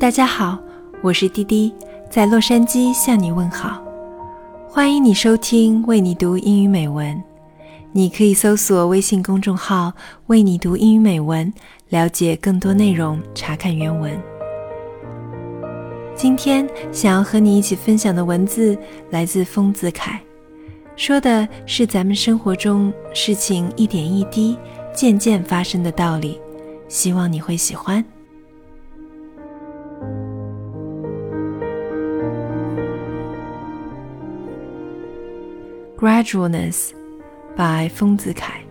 大家好，我是滴滴，在洛杉矶向你问好。欢迎你收听为你读英语美文。你可以搜索微信公众号“为你读英语美文”，了解更多内容，查看原文。今天想要和你一起分享的文字来自丰子恺，说的是咱们生活中事情一点一滴、渐渐发生的道理，希望你会喜欢。Gradualness by Feng Zikai.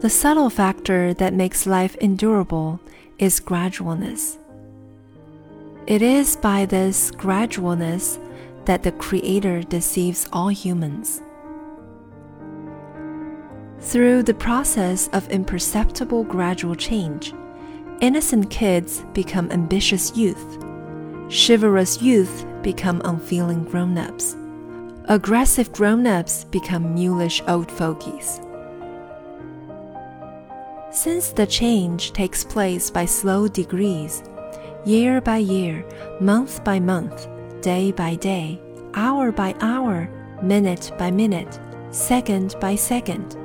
The subtle factor that makes life endurable is gradualness. It is by this gradualness that the Creator deceives all humans. Through the process of imperceptible gradual change, innocent kids become ambitious youth Chivalrous youth become unfeeling grown ups. Aggressive grown ups become mulish old fogies. Since the change takes place by slow degrees, year by year, month by month, day by day, hour by hour, minute by minute, second by second,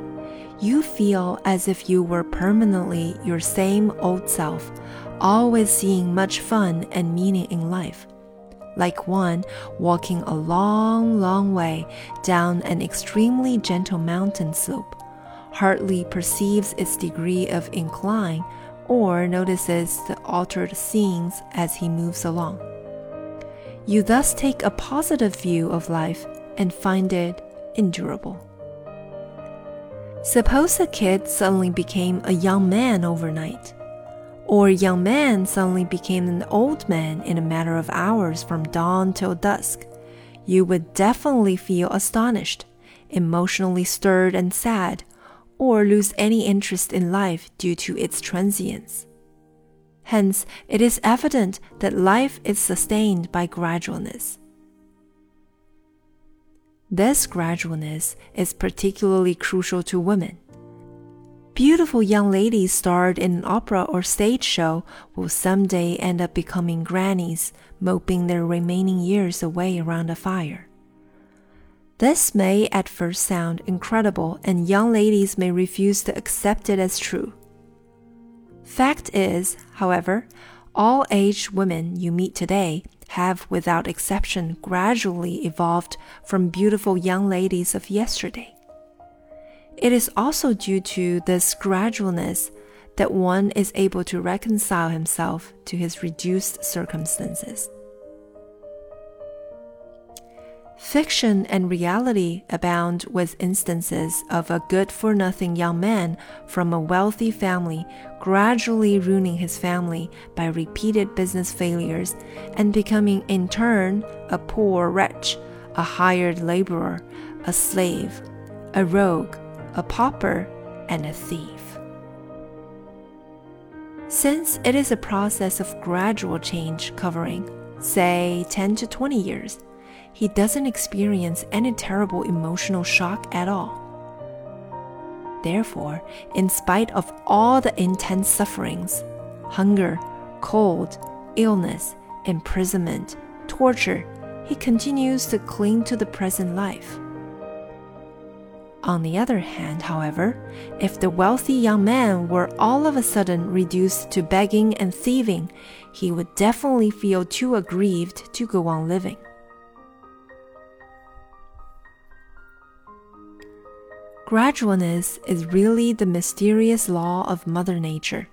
you feel as if you were permanently your same old self always seeing much fun and meaning in life. Like one walking a long, long way down an extremely gentle mountain slope, hardly perceives its degree of incline or notices the altered scenes as he moves along. You thus take a positive view of life and find it endurable. Suppose a kid suddenly became a young man overnight or a young man suddenly became an old man in a matter of hours from dawn till dusk, you would definitely feel astonished, emotionally stirred and sad, or lose any interest in life due to its transience. Hence, it is evident that life is sustained by gradualness. This gradualness is particularly crucial to women. Beautiful young ladies starred in an opera or stage show will someday end up becoming grannies, moping their remaining years away around a fire. This may at first sound incredible, and young ladies may refuse to accept it as true. Fact is, however, all aged women you meet today have, without exception, gradually evolved from beautiful young ladies of yesterday. It is also due to this gradualness that one is able to reconcile himself to his reduced circumstances. Fiction and reality abound with instances of a good for nothing young man from a wealthy family gradually ruining his family by repeated business failures and becoming in turn a poor wretch, a hired laborer, a slave, a rogue a pauper, and a thief. Since it is a process of gradual change covering, say, 10 to 20 years, he doesn't experience any terrible emotional shock at all. Therefore, in spite of all the intense sufferings hunger, cold, illness, imprisonment, torture he continues to cling to the present life. On the other hand, however, if the wealthy young man were all of a sudden reduced to begging and thieving, he would definitely feel too aggrieved to go on living. Gradualness is really the mysterious law of Mother Nature,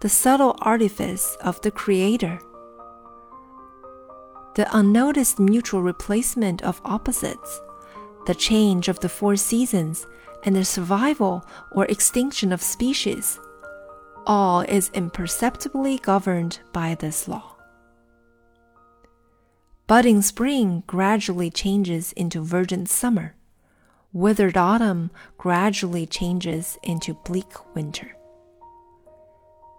the subtle artifice of the Creator. The unnoticed mutual replacement of opposites the change of the four seasons, and the survival or extinction of species. All is imperceptibly governed by this law. Budding spring gradually changes into verdant summer. Withered autumn gradually changes into bleak winter.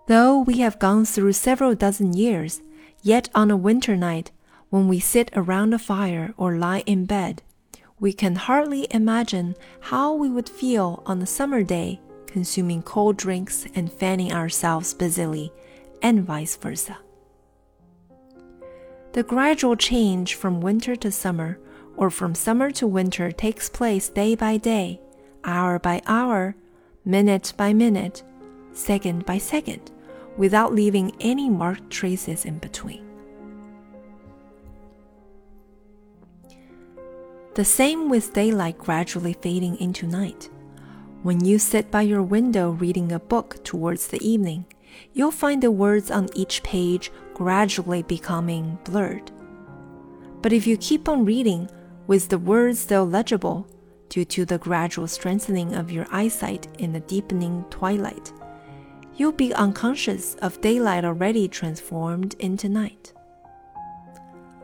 Though we have gone through several dozen years, yet on a winter night, when we sit around a fire or lie in bed, we can hardly imagine how we would feel on a summer day consuming cold drinks and fanning ourselves busily, and vice versa. The gradual change from winter to summer or from summer to winter takes place day by day, hour by hour, minute by minute, second by second, without leaving any marked traces in between. The same with daylight gradually fading into night. When you sit by your window reading a book towards the evening, you'll find the words on each page gradually becoming blurred. But if you keep on reading, with the words still legible, due to the gradual strengthening of your eyesight in the deepening twilight, you'll be unconscious of daylight already transformed into night.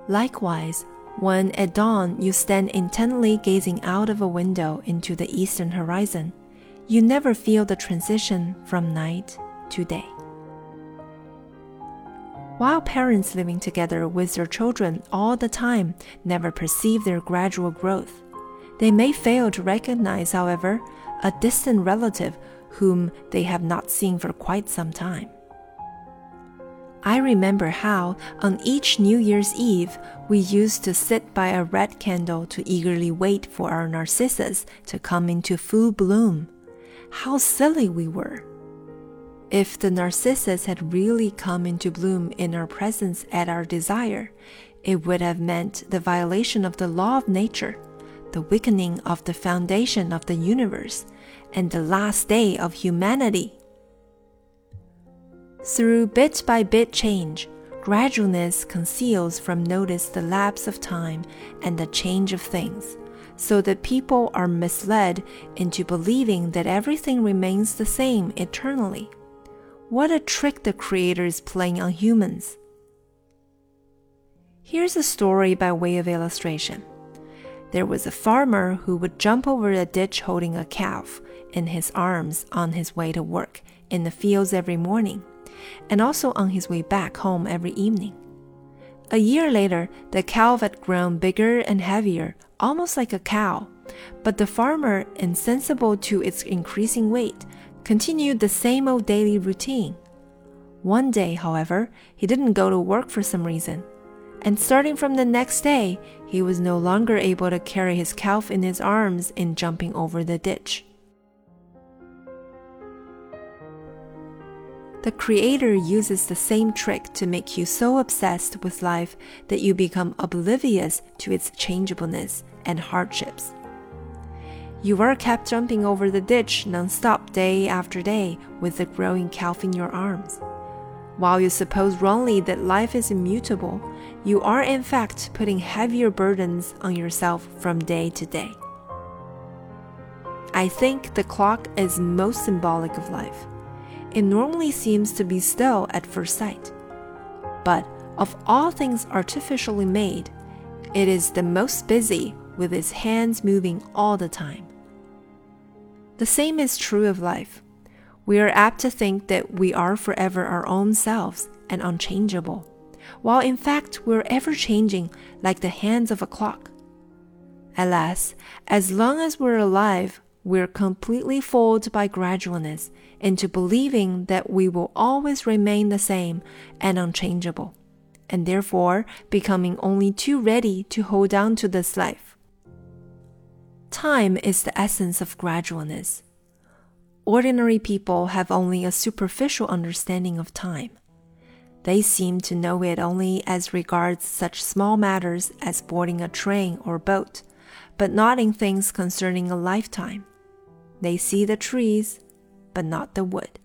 Likewise, when at dawn you stand intently gazing out of a window into the eastern horizon, you never feel the transition from night to day. While parents living together with their children all the time never perceive their gradual growth, they may fail to recognize, however, a distant relative whom they have not seen for quite some time. I remember how, on each New Year's Eve, we used to sit by a red candle to eagerly wait for our narcissus to come into full bloom. How silly we were! If the narcissus had really come into bloom in our presence at our desire, it would have meant the violation of the law of nature, the weakening of the foundation of the universe, and the last day of humanity. Through bit by bit change, gradualness conceals from notice the lapse of time and the change of things, so that people are misled into believing that everything remains the same eternally. What a trick the Creator is playing on humans. Here's a story by way of illustration. There was a farmer who would jump over a ditch holding a calf in his arms on his way to work in the fields every morning, and also on his way back home every evening. A year later, the calf had grown bigger and heavier, almost like a cow, but the farmer, insensible to its increasing weight, continued the same old daily routine. One day, however, he didn't go to work for some reason, and starting from the next day, he was no longer able to carry his calf in his arms in jumping over the ditch. The Creator uses the same trick to make you so obsessed with life that you become oblivious to its changeableness and hardships. You are kept jumping over the ditch non-stop day after day with the growing calf in your arms. While you suppose wrongly that life is immutable, you are in fact putting heavier burdens on yourself from day to day. I think the clock is most symbolic of life. It normally seems to be still at first sight. But of all things artificially made, it is the most busy with its hands moving all the time. The same is true of life. We are apt to think that we are forever our own selves and unchangeable, while in fact we're ever changing like the hands of a clock. Alas, as long as we're alive, we're completely fooled by gradualness into believing that we will always remain the same and unchangeable, and therefore becoming only too ready to hold on to this life. Time is the essence of gradualness. Ordinary people have only a superficial understanding of time. They seem to know it only as regards such small matters as boarding a train or boat, but not in things concerning a lifetime. They see the trees, but not the wood.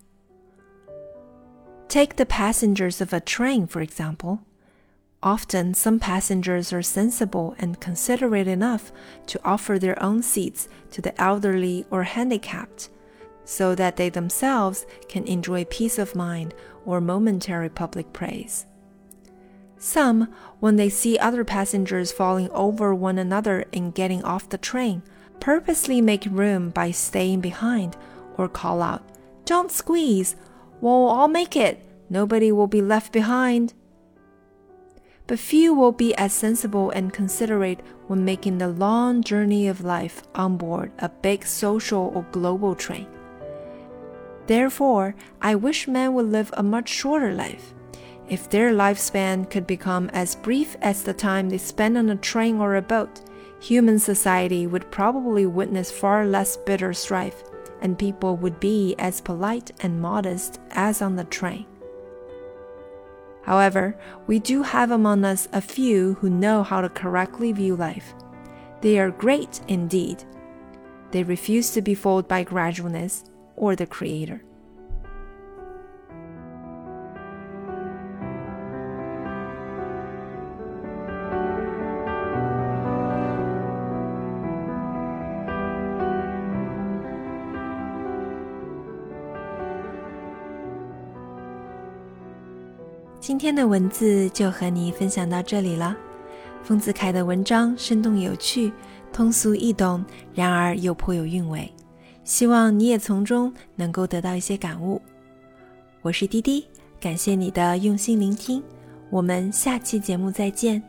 Take the passengers of a train, for example. Often, some passengers are sensible and considerate enough to offer their own seats to the elderly or handicapped, so that they themselves can enjoy peace of mind or momentary public praise. Some, when they see other passengers falling over one another in getting off the train, purposely make room by staying behind or call out, Don't squeeze! We'll all make it! Nobody will be left behind! but few will be as sensible and considerate when making the long journey of life on board a big social or global train. Therefore, I wish men would live a much shorter life. If their lifespan could become as brief as the time they spend on a train or a boat, human society would probably witness far less bitter strife, and people would be as polite and modest as on the train. However, we do have among us a few who know how to correctly view life. They are great indeed. They refuse to be fooled by gradualness or the Creator. 今天的文字就和你分享到这里了。丰子恺的文章生动有趣，通俗易懂，然而又颇有韵味。希望你也从中能够得到一些感悟。我是滴滴，感谢你的用心聆听。我们下期节目再见。